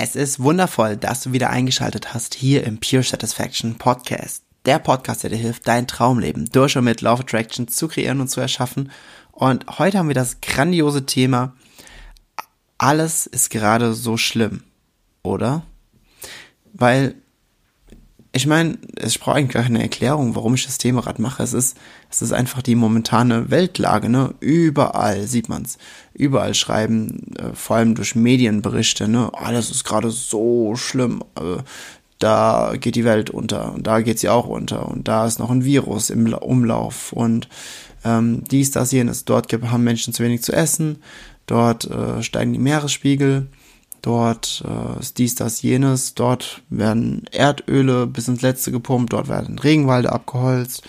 Es ist wundervoll, dass du wieder eingeschaltet hast hier im Pure Satisfaction Podcast. Der Podcast, der dir hilft, dein Traumleben durch und mit Love Attraction zu kreieren und zu erschaffen. Und heute haben wir das grandiose Thema, alles ist gerade so schlimm, oder? Weil ich meine, ich brauche eigentlich keine Erklärung, warum ich das Thema gerade mache. Es ist, es ist einfach die momentane Weltlage, ne? Überall sieht man's. Überall schreiben, äh, vor allem durch Medienberichte, ne? Alles ist gerade so schlimm. Äh, da geht die Welt unter und da geht sie auch unter und da ist noch ein Virus im Umlauf und ähm, dies, das, jenes. Dort haben Menschen zu wenig zu essen. Dort äh, steigen die Meeresspiegel Dort äh, ist dies, das, jenes. Dort werden Erdöle bis ins Letzte gepumpt. Dort werden Regenwalde abgeholzt.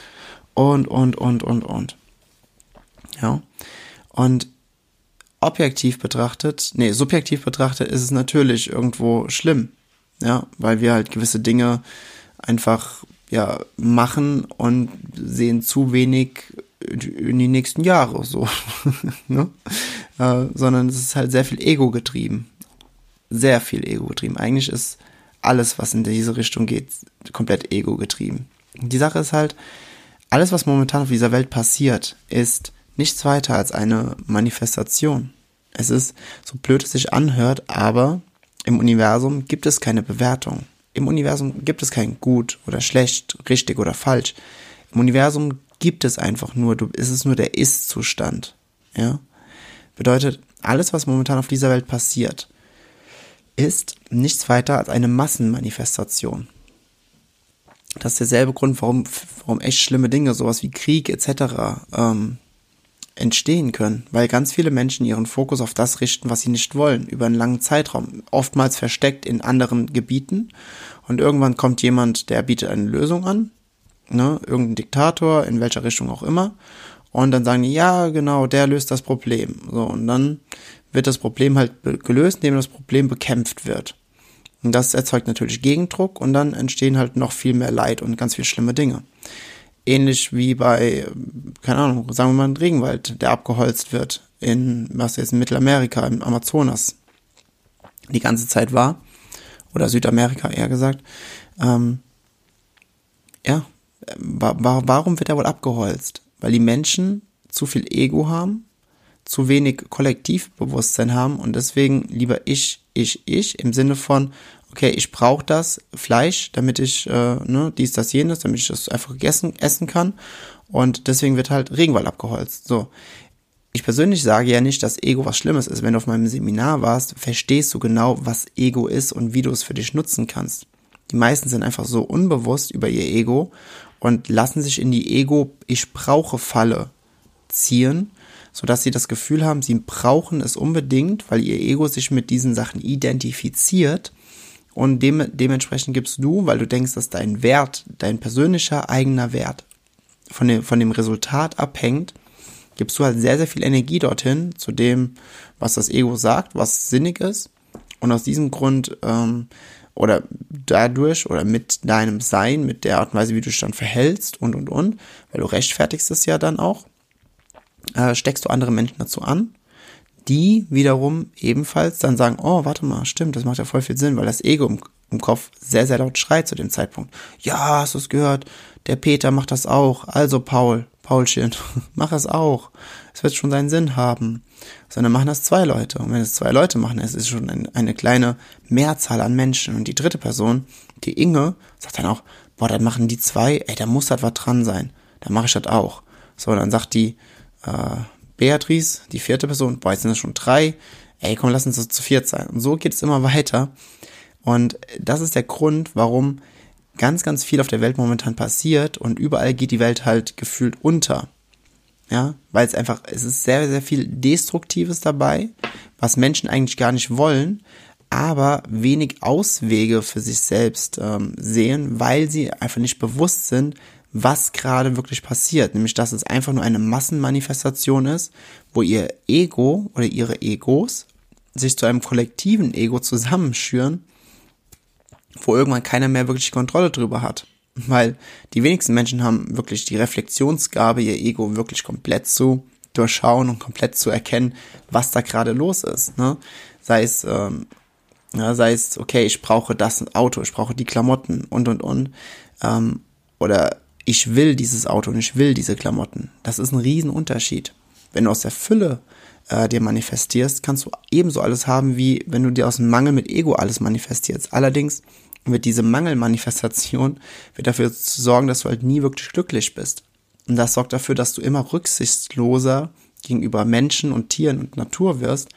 Und, und, und, und, und. Ja. Und objektiv betrachtet, nee, subjektiv betrachtet ist es natürlich irgendwo schlimm. Ja, weil wir halt gewisse Dinge einfach, ja, machen und sehen zu wenig in die nächsten Jahre so. ne? äh, sondern es ist halt sehr viel Ego getrieben sehr viel Ego getrieben. Eigentlich ist alles, was in diese Richtung geht, komplett Ego getrieben. Die Sache ist halt, alles, was momentan auf dieser Welt passiert, ist nichts weiter als eine Manifestation. Es ist, so blöd es sich anhört, aber im Universum gibt es keine Bewertung. Im Universum gibt es kein gut oder schlecht, richtig oder falsch. Im Universum gibt es einfach nur, du, ist es nur der Ist-Zustand. Ja? Bedeutet, alles, was momentan auf dieser Welt passiert, ist nichts weiter als eine Massenmanifestation. Das ist derselbe Grund, warum, warum echt schlimme Dinge, sowas wie Krieg etc. Ähm, entstehen können, weil ganz viele Menschen ihren Fokus auf das richten, was sie nicht wollen, über einen langen Zeitraum, oftmals versteckt in anderen Gebieten. Und irgendwann kommt jemand, der bietet eine Lösung an, ne, irgendein Diktator, in welcher Richtung auch immer. Und dann sagen die, ja, genau, der löst das Problem. So, und dann wird das Problem halt gelöst, indem das Problem bekämpft wird. Und das erzeugt natürlich Gegendruck und dann entstehen halt noch viel mehr Leid und ganz viel schlimme Dinge. Ähnlich wie bei, keine Ahnung, sagen wir mal ein Regenwald, der abgeholzt wird in, was jetzt in Mittelamerika, im Amazonas die ganze Zeit war, oder Südamerika eher gesagt. Ähm, ja, wa warum wird er wohl abgeholzt? Weil die Menschen zu viel Ego haben zu wenig Kollektivbewusstsein haben und deswegen lieber ich, ich, ich im Sinne von, okay, ich brauche das Fleisch, damit ich, äh, ne, dies, das, jenes, damit ich das einfach gegessen, essen kann und deswegen wird halt Regenwald abgeholzt. So. Ich persönlich sage ja nicht, dass Ego was Schlimmes ist. Wenn du auf meinem Seminar warst, verstehst du genau, was Ego ist und wie du es für dich nutzen kannst. Die meisten sind einfach so unbewusst über ihr Ego und lassen sich in die Ego-Ich brauche Falle ziehen sodass sie das Gefühl haben, sie brauchen es unbedingt, weil ihr Ego sich mit diesen Sachen identifiziert. Und dem, dementsprechend gibst du, weil du denkst, dass dein Wert, dein persönlicher eigener Wert von dem, von dem Resultat abhängt, gibst du halt sehr, sehr viel Energie dorthin, zu dem, was das Ego sagt, was sinnig ist. Und aus diesem Grund ähm, oder dadurch oder mit deinem Sein, mit der Art und Weise, wie du dich dann verhältst und und und, weil du rechtfertigst es ja dann auch, äh, steckst du andere Menschen dazu an, die wiederum ebenfalls dann sagen, oh, warte mal, stimmt, das macht ja voll viel Sinn, weil das Ego im, im Kopf sehr, sehr laut schreit zu dem Zeitpunkt. Ja, hast du es gehört? Der Peter macht das auch. Also Paul, Paulchen, mach es auch. Es wird schon seinen Sinn haben. Sondern machen das zwei Leute. Und wenn es zwei Leute machen, es ist schon ein, eine kleine Mehrzahl an Menschen. Und die dritte Person, die Inge, sagt dann auch, boah, dann machen die zwei, ey, da muss halt was dran sein. Dann mache ich das auch. So, dann sagt die, äh, Beatrice, die vierte Person, boah, jetzt sind es schon drei, ey, komm, lass uns das zu viert sein. Und so geht es immer weiter. Und das ist der Grund, warum ganz, ganz viel auf der Welt momentan passiert und überall geht die Welt halt gefühlt unter. Ja, weil es einfach, es ist sehr, sehr viel Destruktives dabei, was Menschen eigentlich gar nicht wollen, aber wenig Auswege für sich selbst ähm, sehen, weil sie einfach nicht bewusst sind, was gerade wirklich passiert. Nämlich, dass es einfach nur eine Massenmanifestation ist, wo ihr Ego oder ihre Egos sich zu einem kollektiven Ego zusammenschüren, wo irgendwann keiner mehr wirklich Kontrolle drüber hat. Weil die wenigsten Menschen haben wirklich die Reflexionsgabe, ihr Ego wirklich komplett zu durchschauen und komplett zu erkennen, was da gerade los ist. Ne? Sei es, ähm, ja, sei es, okay, ich brauche das Auto, ich brauche die Klamotten und und und. Ähm, oder ich will dieses Auto und ich will diese Klamotten. Das ist ein Riesenunterschied. Wenn du aus der Fülle äh, dir manifestierst, kannst du ebenso alles haben, wie wenn du dir aus dem Mangel mit Ego alles manifestierst. Allerdings wird diese Mangelmanifestation wird dafür sorgen, dass du halt nie wirklich glücklich bist. Und das sorgt dafür, dass du immer rücksichtsloser gegenüber Menschen und Tieren und Natur wirst,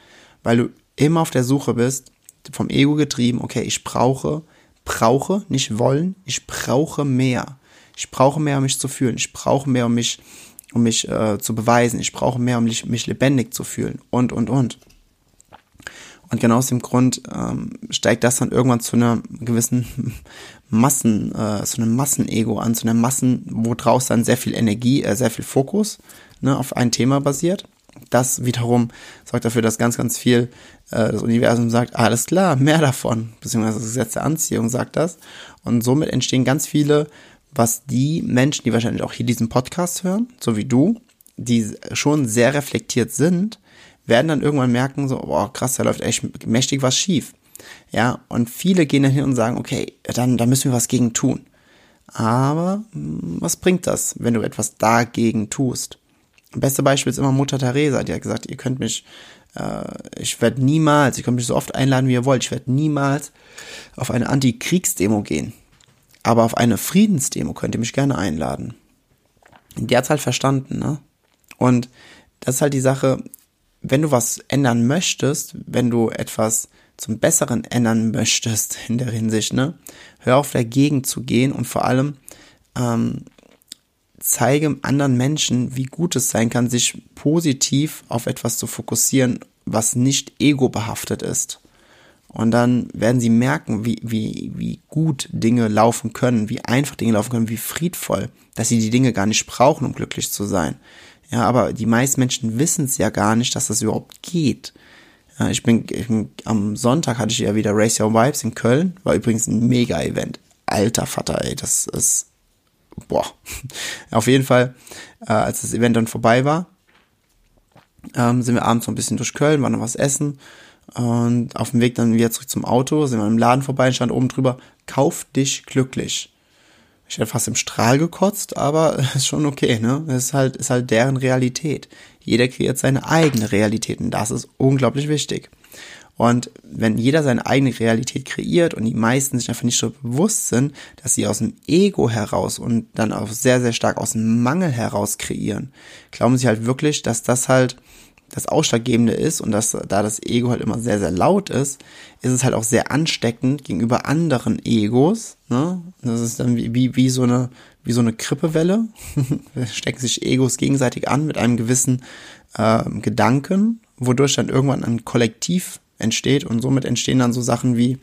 weil du immer auf der Suche bist, vom Ego getrieben, okay, ich brauche, brauche, nicht wollen, ich brauche mehr. Ich brauche mehr, um mich zu fühlen. Ich brauche mehr, um mich, um mich äh, zu beweisen. Ich brauche mehr, um mich, mich lebendig zu fühlen. Und, und, und. Und genau aus dem Grund ähm, steigt das dann irgendwann zu einer gewissen Massen, äh, zu einem Massenego an, zu einer Massen, wo draus dann sehr viel Energie, äh, sehr viel Fokus ne, auf ein Thema basiert. Das wiederum sorgt dafür, dass ganz, ganz viel äh, das Universum sagt, alles klar, mehr davon, beziehungsweise das Gesetz der Anziehung sagt das. Und somit entstehen ganz viele, was die Menschen, die wahrscheinlich auch hier diesen Podcast hören, so wie du, die schon sehr reflektiert sind, werden dann irgendwann merken, so, boah, krass, da läuft echt mächtig was schief. Ja, und viele gehen dann hin und sagen, okay, dann, dann müssen wir was gegen tun. Aber hm, was bringt das, wenn du etwas dagegen tust? Beste Beispiel ist immer Mutter Teresa, die hat gesagt, ihr könnt mich, äh, ich werde niemals, ihr könnt mich so oft einladen, wie ihr wollt, ich werde niemals auf eine Antikriegsdemo gehen. Aber auf eine Friedensdemo könnt ihr mich gerne einladen. Die hat's halt verstanden, ne? Und das ist halt die Sache, wenn du was ändern möchtest, wenn du etwas zum Besseren ändern möchtest in der Hinsicht, ne, hör auf dagegen zu gehen und vor allem ähm, zeige anderen Menschen, wie gut es sein kann, sich positiv auf etwas zu fokussieren, was nicht ego behaftet ist. Und dann werden sie merken, wie, wie, wie gut Dinge laufen können, wie einfach Dinge laufen können, wie friedvoll, dass sie die Dinge gar nicht brauchen, um glücklich zu sein. Ja, aber die meisten Menschen wissen es ja gar nicht, dass das überhaupt geht. Ja, ich, bin, ich bin, am Sonntag hatte ich ja wieder Race Your Vibes in Köln, war übrigens ein Mega-Event. Alter Vater, ey, das ist, boah. Auf jeden Fall, äh, als das Event dann vorbei war, ähm, sind wir abends so ein bisschen durch Köln, waren noch was essen und auf dem Weg dann wieder zurück zum Auto, sind wir im Laden vorbei, stand oben drüber, kauf dich glücklich ich hätte fast im Strahl gekotzt, aber ist schon okay, ne? Das ist halt, ist halt deren Realität. Jeder kreiert seine eigene Realität und das ist unglaublich wichtig. Und wenn jeder seine eigene Realität kreiert und die meisten sich einfach nicht so bewusst sind, dass sie aus dem Ego heraus und dann auch sehr, sehr stark aus dem Mangel heraus kreieren, glauben sie halt wirklich, dass das halt das Ausschlaggebende ist und dass da das Ego halt immer sehr, sehr laut ist, ist es halt auch sehr ansteckend gegenüber anderen Egos. Ne? Das ist dann wie, wie, wie so eine, wie so eine Krippewelle. stecken sich Egos gegenseitig an mit einem gewissen äh, Gedanken, wodurch dann irgendwann ein Kollektiv entsteht und somit entstehen dann so Sachen wie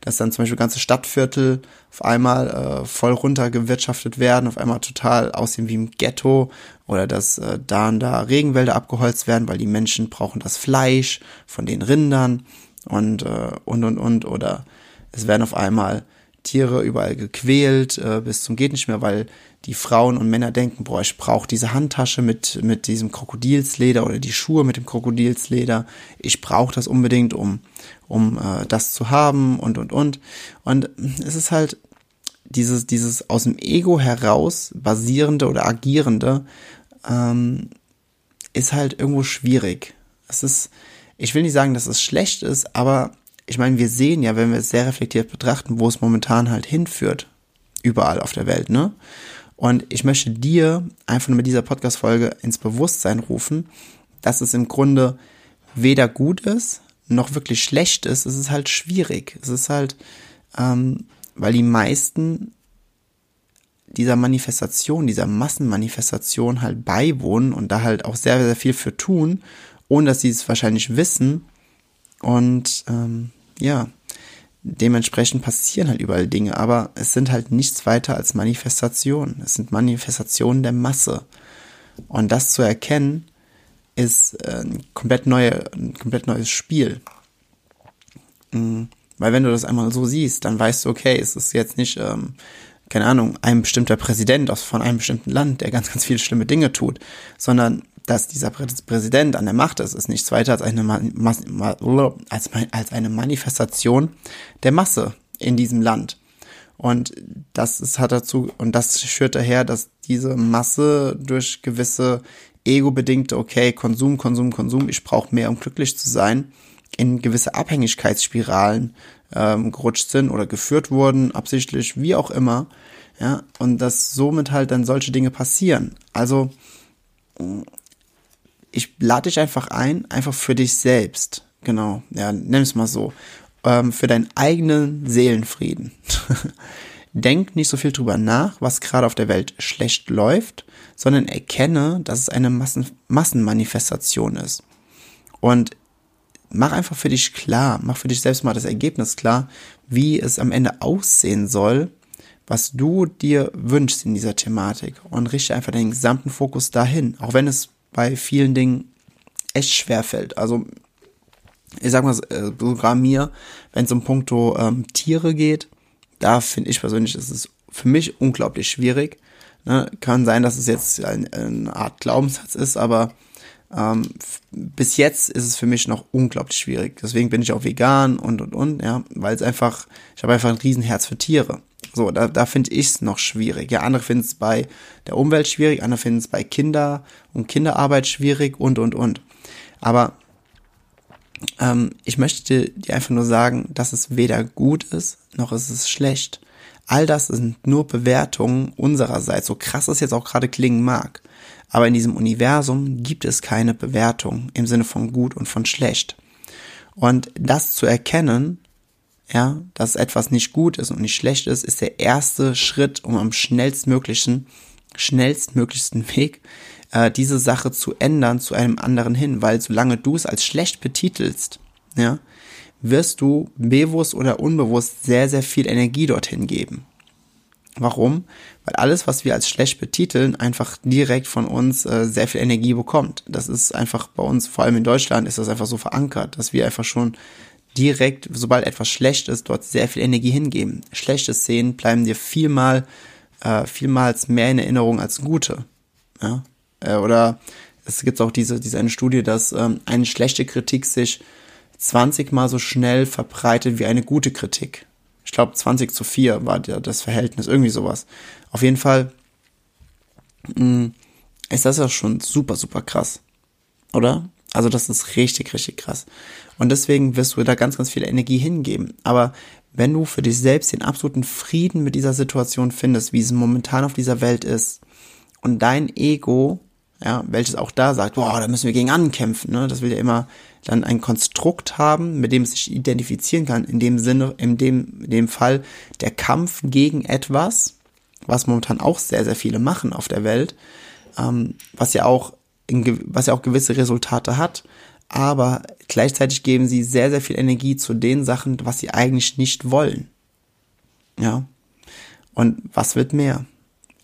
dass dann zum Beispiel ganze Stadtviertel auf einmal äh, voll runtergewirtschaftet werden, auf einmal total aussehen wie im Ghetto oder dass äh, da und da Regenwälder abgeholzt werden, weil die Menschen brauchen das Fleisch von den Rindern und äh, und und und oder es werden auf einmal Tiere überall gequält äh, bis zum geht nicht mehr, weil die Frauen und Männer denken, boah, ich brauche diese Handtasche mit mit diesem Krokodilsleder oder die Schuhe mit dem Krokodilsleder. Ich brauche das unbedingt, um um äh, das zu haben und und und. Und es ist halt dieses dieses aus dem Ego heraus basierende oder agierende ähm, ist halt irgendwo schwierig. Es ist, ich will nicht sagen, dass es schlecht ist, aber ich meine, wir sehen ja, wenn wir es sehr reflektiert betrachten, wo es momentan halt hinführt. Überall auf der Welt, ne? Und ich möchte dir einfach nur mit dieser Podcast-Folge ins Bewusstsein rufen, dass es im Grunde weder gut ist, noch wirklich schlecht ist. Es ist halt schwierig. Es ist halt, ähm, weil die meisten dieser Manifestation, dieser Massenmanifestation halt beiwohnen und da halt auch sehr, sehr viel für tun, ohne dass sie es wahrscheinlich wissen. Und ähm, ja, dementsprechend passieren halt überall Dinge, aber es sind halt nichts weiter als Manifestationen. Es sind Manifestationen der Masse. Und das zu erkennen, ist äh, ein komplett, neue, ein komplett neues Spiel. Mhm. Weil wenn du das einmal so siehst, dann weißt du, okay, es ist jetzt nicht, ähm, keine Ahnung, ein bestimmter Präsident aus von einem bestimmten Land, der ganz, ganz viele schlimme Dinge tut, sondern dass dieser Präsident an der Macht ist, ist nichts weiter als eine, als, als eine Manifestation der Masse in diesem Land. Und das ist, hat dazu, und das führt daher, dass diese Masse durch gewisse ego-bedingte, okay, Konsum, Konsum, Konsum, ich brauche mehr, um glücklich zu sein, in gewisse Abhängigkeitsspiralen ähm, gerutscht sind oder geführt wurden, absichtlich, wie auch immer. Ja, und dass somit halt dann solche Dinge passieren. Also, ich lade dich einfach ein, einfach für dich selbst. Genau, ja, nimm es mal so. Ähm, für deinen eigenen Seelenfrieden. Denk nicht so viel drüber nach, was gerade auf der Welt schlecht läuft, sondern erkenne, dass es eine Massen Massenmanifestation ist. Und mach einfach für dich klar, mach für dich selbst mal das Ergebnis klar, wie es am Ende aussehen soll, was du dir wünschst in dieser Thematik und richte einfach deinen gesamten Fokus dahin, auch wenn es bei vielen Dingen echt schwer fällt. Also ich sag mal äh, sogar mir, wenn es um Punkto ähm, Tiere geht, da finde ich persönlich, ist es für mich unglaublich schwierig. Ne? Kann sein, dass es jetzt ein, eine Art Glaubenssatz ist, aber ähm, bis jetzt ist es für mich noch unglaublich schwierig. Deswegen bin ich auch vegan und und und, ja, weil es einfach, ich habe einfach ein Riesenherz für Tiere. So, da, da finde ich es noch schwierig. Ja, andere finden es bei der Umwelt schwierig, andere finden es bei Kinder und Kinderarbeit schwierig und und und. Aber ähm, ich möchte dir einfach nur sagen, dass es weder gut ist, noch ist es schlecht. All das sind nur Bewertungen unsererseits, so krass es jetzt auch gerade klingen mag. Aber in diesem Universum gibt es keine Bewertung im Sinne von gut und von schlecht. Und das zu erkennen, ja, dass etwas nicht gut ist und nicht schlecht ist, ist der erste Schritt, um am schnellstmöglichen, schnellstmöglichsten Weg äh, diese Sache zu ändern zu einem anderen hin, weil solange du es als schlecht betitelst, ja, wirst du bewusst oder unbewusst sehr, sehr viel Energie dorthin geben. Warum? Weil alles, was wir als schlecht betiteln, einfach direkt von uns äh, sehr viel Energie bekommt. Das ist einfach bei uns, vor allem in Deutschland, ist das einfach so verankert, dass wir einfach schon direkt, sobald etwas schlecht ist, dort sehr viel Energie hingeben. Schlechte Szenen bleiben dir vielmal, äh, vielmals mehr in Erinnerung als gute. Ja? Äh, oder es gibt auch diese, diese eine Studie, dass ähm, eine schlechte Kritik sich 20 mal so schnell verbreitet wie eine gute Kritik. Ich glaube, 20 zu 4 war das Verhältnis, irgendwie sowas. Auf jeden Fall mh, mm, ist das ja schon super, super krass. Oder? Also das ist richtig, richtig krass. Und deswegen wirst du da ganz, ganz viel Energie hingeben. Aber wenn du für dich selbst den absoluten Frieden mit dieser Situation findest, wie es momentan auf dieser Welt ist, und dein Ego ja, welches auch da sagt, boah, da müssen wir gegen ankämpfen, ne? Das will ja immer dann ein Konstrukt haben, mit dem es sich identifizieren kann, in dem Sinne, in dem, in dem Fall der Kampf gegen etwas, was momentan auch sehr, sehr viele machen auf der Welt, ähm, was ja auch, was ja auch gewisse Resultate hat, aber gleichzeitig geben sie sehr, sehr viel Energie zu den Sachen, was sie eigentlich nicht wollen. Ja. Und was wird mehr?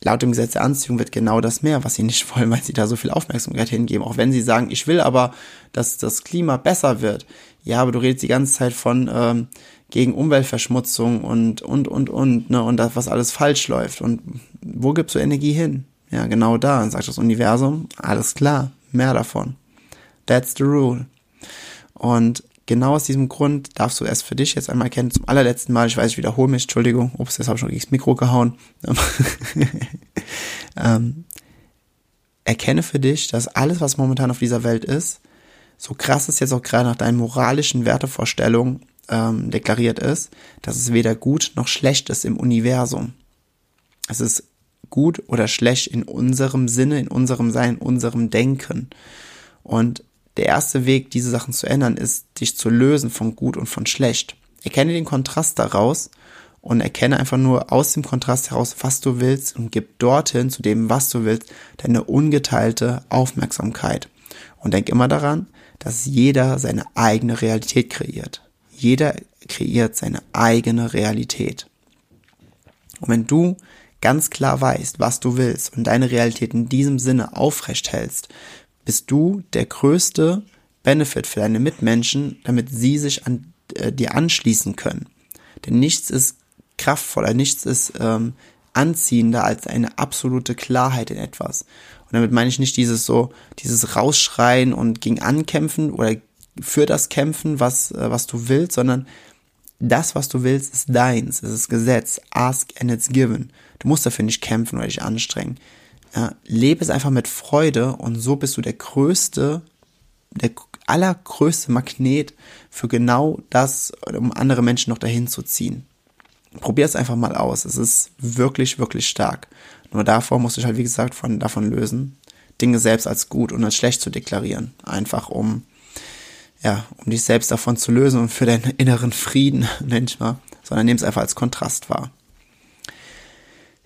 laut dem Gesetz der Anziehung wird genau das mehr, was sie nicht wollen, weil sie da so viel Aufmerksamkeit hingeben. Auch wenn sie sagen, ich will aber, dass das Klima besser wird. Ja, aber du redest die ganze Zeit von ähm, gegen Umweltverschmutzung und und und und ne und das, was alles falsch läuft. Und wo gibst du Energie hin? Ja, genau da. Sagt das Universum, alles klar, mehr davon. That's the rule. Und genau aus diesem Grund darfst du erst für dich jetzt einmal kennen, zum allerletzten Mal, ich weiß, ich wiederhole mich, Entschuldigung, ups, jetzt habe ich schon gegen das Mikro gehauen. ähm, erkenne für dich, dass alles, was momentan auf dieser Welt ist, so krass es jetzt auch gerade nach deinen moralischen Wertevorstellungen ähm, deklariert ist, dass es weder gut noch schlecht ist im Universum. Es ist gut oder schlecht in unserem Sinne, in unserem Sein, in unserem Denken. Und der erste Weg, diese Sachen zu ändern, ist, dich zu lösen von gut und von schlecht. Erkenne den Kontrast daraus und erkenne einfach nur aus dem Kontrast heraus, was du willst und gib dorthin zu dem, was du willst, deine ungeteilte Aufmerksamkeit. Und denk immer daran, dass jeder seine eigene Realität kreiert. Jeder kreiert seine eigene Realität. Und wenn du ganz klar weißt, was du willst und deine Realität in diesem Sinne aufrecht hältst, bist du der größte Benefit für deine Mitmenschen, damit sie sich an äh, dir anschließen können. Denn nichts ist kraftvoller, nichts ist ähm, anziehender als eine absolute Klarheit in etwas. Und damit meine ich nicht dieses so, dieses Rausschreien und gegen Ankämpfen oder für das Kämpfen, was, äh, was du willst, sondern das, was du willst, ist deins, es ist Gesetz. Ask and it's given. Du musst dafür nicht kämpfen oder dich anstrengen. Ja, lebe es einfach mit Freude und so bist du der größte, der allergrößte Magnet für genau das, um andere Menschen noch dahin zu ziehen. Probier es einfach mal aus. Es ist wirklich, wirklich stark. Nur davor musst du dich halt, wie gesagt, von, davon lösen, Dinge selbst als gut und als schlecht zu deklarieren. Einfach um ja, um dich selbst davon zu lösen und für deinen inneren Frieden, nenn ich mal, sondern nimm es einfach als Kontrast wahr.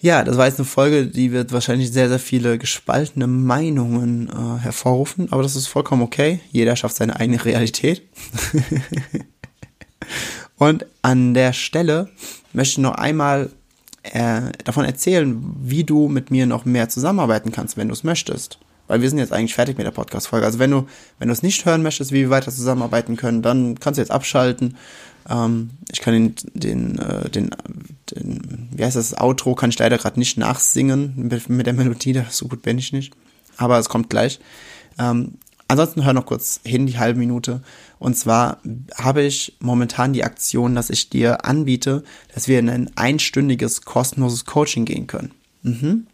Ja, das war jetzt eine Folge, die wird wahrscheinlich sehr, sehr viele gespaltene Meinungen äh, hervorrufen, aber das ist vollkommen okay. Jeder schafft seine eigene Realität. und an der Stelle möchte ich noch einmal äh, davon erzählen, wie du mit mir noch mehr zusammenarbeiten kannst, wenn du es möchtest weil wir sind jetzt eigentlich fertig mit der Podcast-Folge. Also wenn du, wenn du es nicht hören möchtest, wie wir weiter zusammenarbeiten können, dann kannst du jetzt abschalten. Ähm, ich kann den, den, äh, den, den, wie heißt das, Outro kann ich leider gerade nicht nachsingen mit, mit der Melodie, so gut bin ich nicht. Aber es kommt gleich. Ähm, ansonsten hör noch kurz hin, die halbe Minute. Und zwar habe ich momentan die Aktion, dass ich dir anbiete, dass wir in ein einstündiges kostenloses Coaching gehen können. Mhm.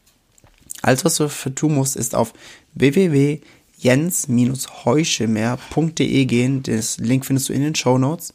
Alles, was du dafür tun musst, ist auf www.jens-heuschemer.de gehen. Das Link findest du in den Show Notes.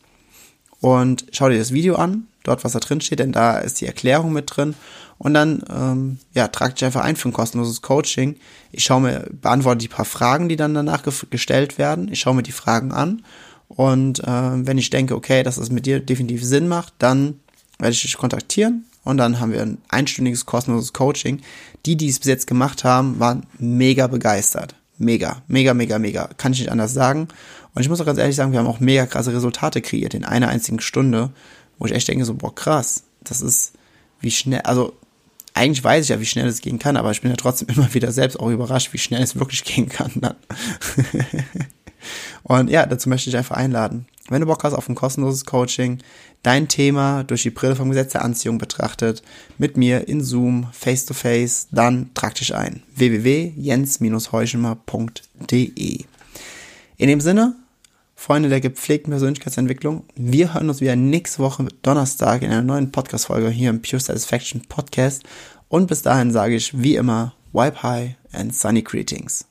Und schau dir das Video an, dort was da drin steht, denn da ist die Erklärung mit drin. Und dann, ähm, ja, trag dich einfach ein für ein kostenloses Coaching. Ich schaue mir, beantworte die paar Fragen, die dann danach ge gestellt werden. Ich schaue mir die Fragen an. Und äh, wenn ich denke, okay, dass es mit dir definitiv Sinn macht, dann werde ich dich kontaktieren und dann haben wir ein einstündiges kostenloses Coaching. Die, die es bis jetzt gemacht haben, waren mega begeistert. Mega, mega, mega, mega. Kann ich nicht anders sagen. Und ich muss auch ganz ehrlich sagen, wir haben auch mega krasse Resultate kreiert in einer einzigen Stunde, wo ich echt denke so, boah, krass, das ist wie schnell, also eigentlich weiß ich ja, wie schnell es gehen kann, aber ich bin ja trotzdem immer wieder selbst auch überrascht, wie schnell es wirklich gehen kann dann. Und ja, dazu möchte ich einfach einladen. Wenn du Bock hast auf ein kostenloses Coaching, dein Thema durch die Brille vom Gesetz der Anziehung betrachtet, mit mir in Zoom, face to face, dann trag dich ein. www.jens-heuschemer.de In dem Sinne, Freunde der gepflegten Persönlichkeitsentwicklung, wir hören uns wieder nächste Woche Donnerstag in einer neuen Podcast-Folge hier im Pure Satisfaction Podcast. Und bis dahin sage ich wie immer, wipe high and sunny greetings.